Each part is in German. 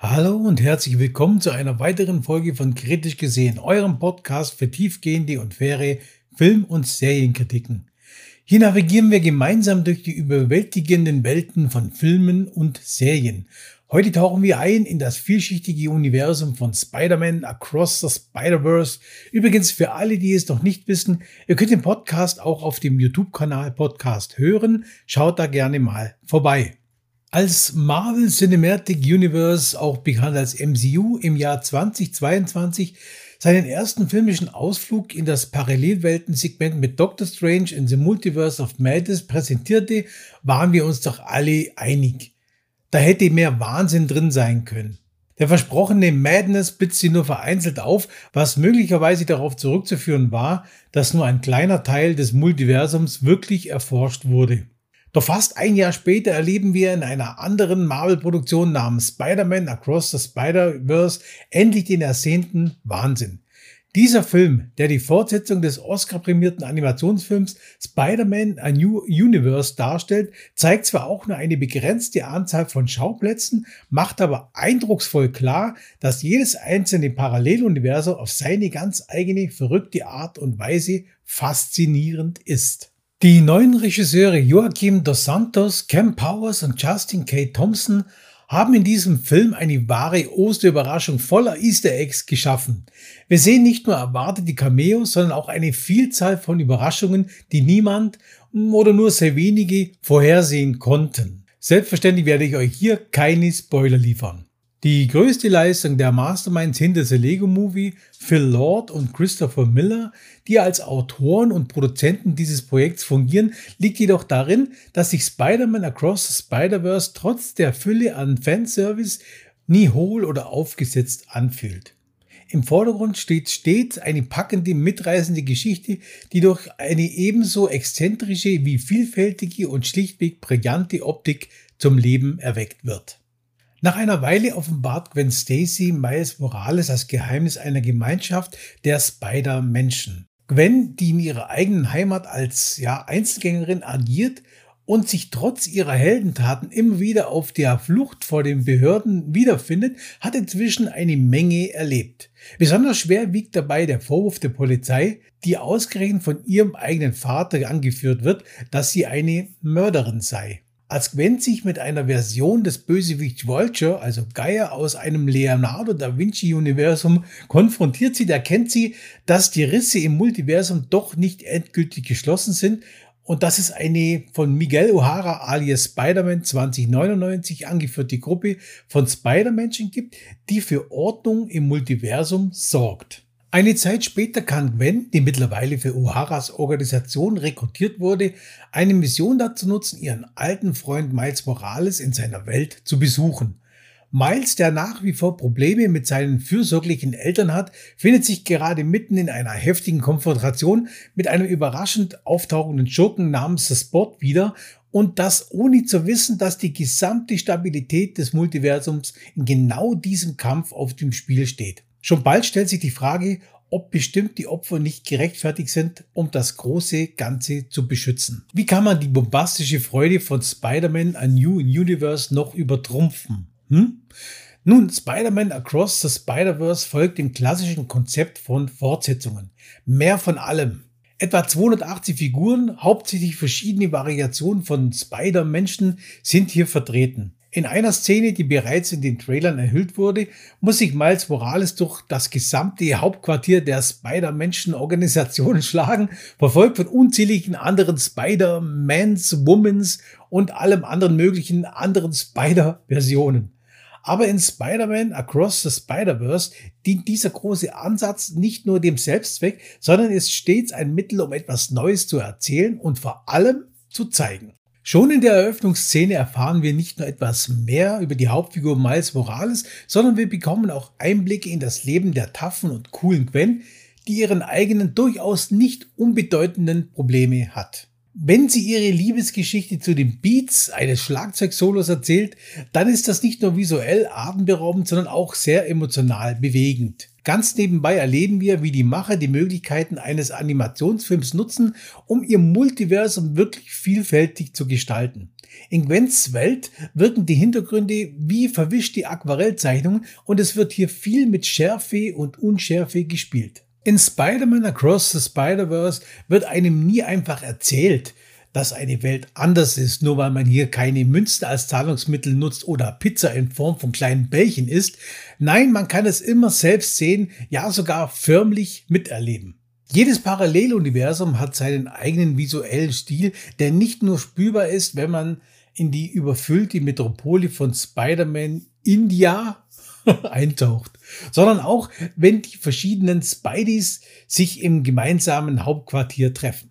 Hallo und herzlich willkommen zu einer weiteren Folge von Kritisch gesehen, eurem Podcast für tiefgehende und faire Film- und Serienkritiken. Hier navigieren wir gemeinsam durch die überwältigenden Welten von Filmen und Serien. Heute tauchen wir ein in das vielschichtige Universum von Spider-Man Across the Spider-Verse. Übrigens für alle, die es noch nicht wissen, ihr könnt den Podcast auch auf dem YouTube-Kanal Podcast hören. Schaut da gerne mal vorbei. Als Marvel Cinematic Universe, auch bekannt als MCU, im Jahr 2022 seinen ersten filmischen Ausflug in das Parallelweltensegment mit Doctor Strange in the Multiverse of Madness präsentierte, waren wir uns doch alle einig. Da hätte mehr Wahnsinn drin sein können. Der versprochene Madness blitzt sie nur vereinzelt auf, was möglicherweise darauf zurückzuführen war, dass nur ein kleiner Teil des Multiversums wirklich erforscht wurde. Doch fast ein Jahr später erleben wir in einer anderen Marvel-Produktion namens Spider-Man Across the Spider-Verse endlich den ersehnten Wahnsinn. Dieser Film, der die Fortsetzung des Oscar-prämierten Animationsfilms Spider-Man A New Universe darstellt, zeigt zwar auch nur eine begrenzte Anzahl von Schauplätzen, macht aber eindrucksvoll klar, dass jedes einzelne Paralleluniversum auf seine ganz eigene verrückte Art und Weise faszinierend ist. Die neuen Regisseure Joachim Dos Santos, Cam Powers und Justin K. Thompson haben in diesem Film eine wahre Osterüberraschung voller Easter Eggs geschaffen. Wir sehen nicht nur erwartete Cameos, sondern auch eine Vielzahl von Überraschungen, die niemand oder nur sehr wenige vorhersehen konnten. Selbstverständlich werde ich euch hier keine Spoiler liefern. Die größte Leistung der Masterminds hinter The Lego Movie, Phil Lord und Christopher Miller, die als Autoren und Produzenten dieses Projekts fungieren, liegt jedoch darin, dass sich Spider-Man Across the Spider-Verse trotz der Fülle an Fanservice nie hohl oder aufgesetzt anfühlt. Im Vordergrund steht stets eine packende, mitreißende Geschichte, die durch eine ebenso exzentrische wie vielfältige und schlichtweg brillante Optik zum Leben erweckt wird. Nach einer Weile offenbart Gwen Stacy Miles Morales das Geheimnis einer Gemeinschaft der Spider-Menschen. Gwen, die in ihrer eigenen Heimat als ja, Einzelgängerin agiert und sich trotz ihrer Heldentaten immer wieder auf der Flucht vor den Behörden wiederfindet, hat inzwischen eine Menge erlebt. Besonders schwer wiegt dabei der Vorwurf der Polizei, die ausgerechnet von ihrem eigenen Vater angeführt wird, dass sie eine Mörderin sei. Als Gwen sich mit einer Version des Bösewichts Vulture, also Geier aus einem Leonardo da Vinci Universum, konfrontiert sieht, erkennt sie, dass die Risse im Multiversum doch nicht endgültig geschlossen sind und dass es eine von Miguel O'Hara alias Spider-Man 2099 angeführte Gruppe von Spider-Menschen gibt, die für Ordnung im Multiversum sorgt. Eine Zeit später kann Gwen, die mittlerweile für O'Haras Organisation rekrutiert wurde, eine Mission dazu nutzen, ihren alten Freund Miles Morales in seiner Welt zu besuchen. Miles, der nach wie vor Probleme mit seinen fürsorglichen Eltern hat, findet sich gerade mitten in einer heftigen Konfrontation mit einem überraschend auftauchenden Schurken namens The Spot wieder und das ohne zu wissen, dass die gesamte Stabilität des Multiversums in genau diesem Kampf auf dem Spiel steht. Schon bald stellt sich die Frage, ob bestimmt die Opfer nicht gerechtfertigt sind, um das große Ganze zu beschützen. Wie kann man die bombastische Freude von Spider-Man A New Universe noch übertrumpfen? Hm? Nun, Spider-Man Across the Spider-Verse folgt dem klassischen Konzept von Fortsetzungen. Mehr von allem. Etwa 280 Figuren, hauptsächlich verschiedene Variationen von Spider-Menschen sind hier vertreten. In einer Szene, die bereits in den Trailern erhüllt wurde, muss sich Miles Morales durch das gesamte Hauptquartier der Spider-Menschen-Organisation schlagen, verfolgt von unzähligen anderen Spider-Mans, Womans und allem anderen möglichen anderen Spider-Versionen. Aber in Spider-Man Across the Spider-Verse dient dieser große Ansatz nicht nur dem Selbstzweck, sondern ist stets ein Mittel, um etwas Neues zu erzählen und vor allem zu zeigen. Schon in der Eröffnungsszene erfahren wir nicht nur etwas mehr über die Hauptfigur Miles Morales, sondern wir bekommen auch Einblicke in das Leben der taffen und coolen Gwen, die ihren eigenen durchaus nicht unbedeutenden Probleme hat. Wenn sie ihre Liebesgeschichte zu den Beats eines Schlagzeugsolos erzählt, dann ist das nicht nur visuell atemberaubend, sondern auch sehr emotional bewegend. Ganz nebenbei erleben wir, wie die Macher die Möglichkeiten eines Animationsfilms nutzen, um ihr Multiversum wirklich vielfältig zu gestalten. In Gwens Welt wirken die Hintergründe wie verwischte Aquarellzeichnungen und es wird hier viel mit Schärfe und Unschärfe gespielt. In Spider-Man Across the Spider-Verse wird einem nie einfach erzählt, dass eine Welt anders ist, nur weil man hier keine Münzen als Zahlungsmittel nutzt oder Pizza in Form von kleinen Bällchen isst. Nein, man kann es immer selbst sehen, ja sogar förmlich miterleben. Jedes Paralleluniversum hat seinen eigenen visuellen Stil, der nicht nur spürbar ist, wenn man in die überfüllte Metropole von Spider-Man India eintaucht, sondern auch, wenn die verschiedenen Spideys sich im gemeinsamen Hauptquartier treffen.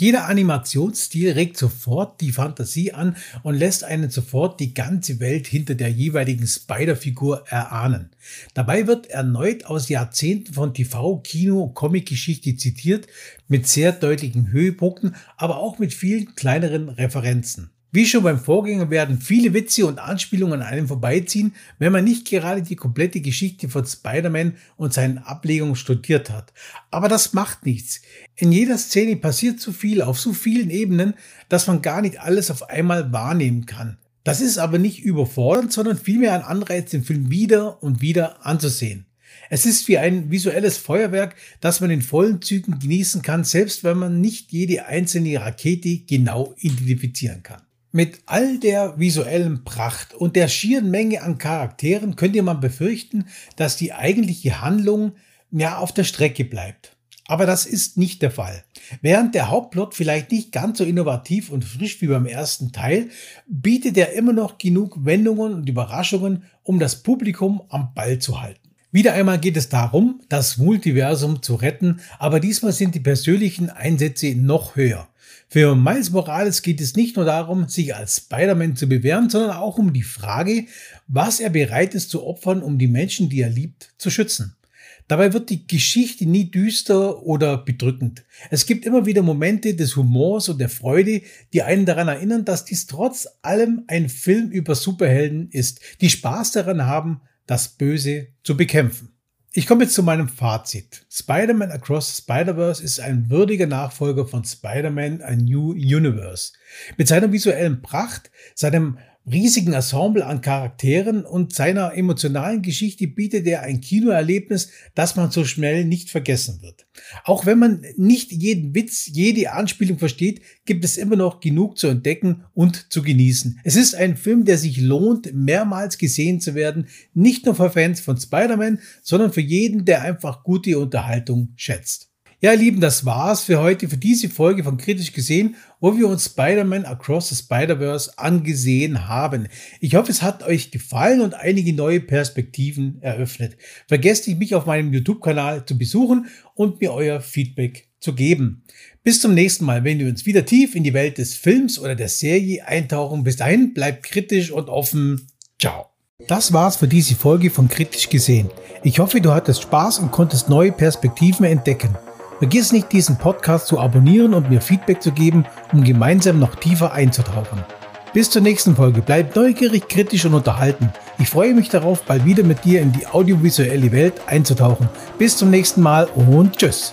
Jeder Animationsstil regt sofort die Fantasie an und lässt einen sofort die ganze Welt hinter der jeweiligen Spider-Figur erahnen. Dabei wird erneut aus Jahrzehnten von TV, Kino, Comic-Geschichte zitiert, mit sehr deutlichen Höhepunkten, aber auch mit vielen kleineren Referenzen. Wie schon beim Vorgänger werden viele Witze und Anspielungen an einem vorbeiziehen, wenn man nicht gerade die komplette Geschichte von Spider-Man und seinen Ablegungen studiert hat. Aber das macht nichts. In jeder Szene passiert so viel auf so vielen Ebenen, dass man gar nicht alles auf einmal wahrnehmen kann. Das ist aber nicht überfordernd, sondern vielmehr ein Anreiz, den Film wieder und wieder anzusehen. Es ist wie ein visuelles Feuerwerk, das man in vollen Zügen genießen kann, selbst wenn man nicht jede einzelne Rakete genau identifizieren kann. Mit all der visuellen Pracht und der schieren Menge an Charakteren könnte man befürchten, dass die eigentliche Handlung ja auf der Strecke bleibt. Aber das ist nicht der Fall. Während der Hauptplot vielleicht nicht ganz so innovativ und frisch wie beim ersten Teil, bietet er immer noch genug Wendungen und Überraschungen, um das Publikum am Ball zu halten. Wieder einmal geht es darum, das Multiversum zu retten, aber diesmal sind die persönlichen Einsätze noch höher. Für Miles Morales geht es nicht nur darum, sich als Spider-Man zu bewähren, sondern auch um die Frage, was er bereit ist zu opfern, um die Menschen, die er liebt, zu schützen. Dabei wird die Geschichte nie düster oder bedrückend. Es gibt immer wieder Momente des Humors und der Freude, die einen daran erinnern, dass dies trotz allem ein Film über Superhelden ist, die Spaß daran haben, das Böse zu bekämpfen. Ich komme jetzt zu meinem Fazit. Spider-Man Across the Spider-Verse ist ein würdiger Nachfolger von Spider-Man A New Universe. Mit seiner visuellen Pracht, seinem riesigen Ensemble an Charakteren und seiner emotionalen Geschichte bietet er ein Kinoerlebnis, das man so schnell nicht vergessen wird. Auch wenn man nicht jeden Witz, jede Anspielung versteht, gibt es immer noch genug zu entdecken und zu genießen. Es ist ein Film, der sich lohnt, mehrmals gesehen zu werden, nicht nur für Fans von Spider-Man, sondern für jeden, der einfach gute Unterhaltung schätzt. Ja, ihr Lieben, das war's für heute, für diese Folge von Kritisch gesehen, wo wir uns Spider-Man Across the Spider-Verse angesehen haben. Ich hoffe, es hat euch gefallen und einige neue Perspektiven eröffnet. Vergesst nicht, mich auf meinem YouTube-Kanal zu besuchen und mir euer Feedback zu geben. Bis zum nächsten Mal, wenn wir uns wieder tief in die Welt des Films oder der Serie eintauchen. Bis dahin, bleibt kritisch und offen. Ciao. Das war's für diese Folge von Kritisch gesehen. Ich hoffe, du hattest Spaß und konntest neue Perspektiven entdecken. Vergiss nicht, diesen Podcast zu abonnieren und mir Feedback zu geben, um gemeinsam noch tiefer einzutauchen. Bis zur nächsten Folge. Bleib neugierig, kritisch und unterhalten. Ich freue mich darauf, bald wieder mit dir in die audiovisuelle Welt einzutauchen. Bis zum nächsten Mal und tschüss.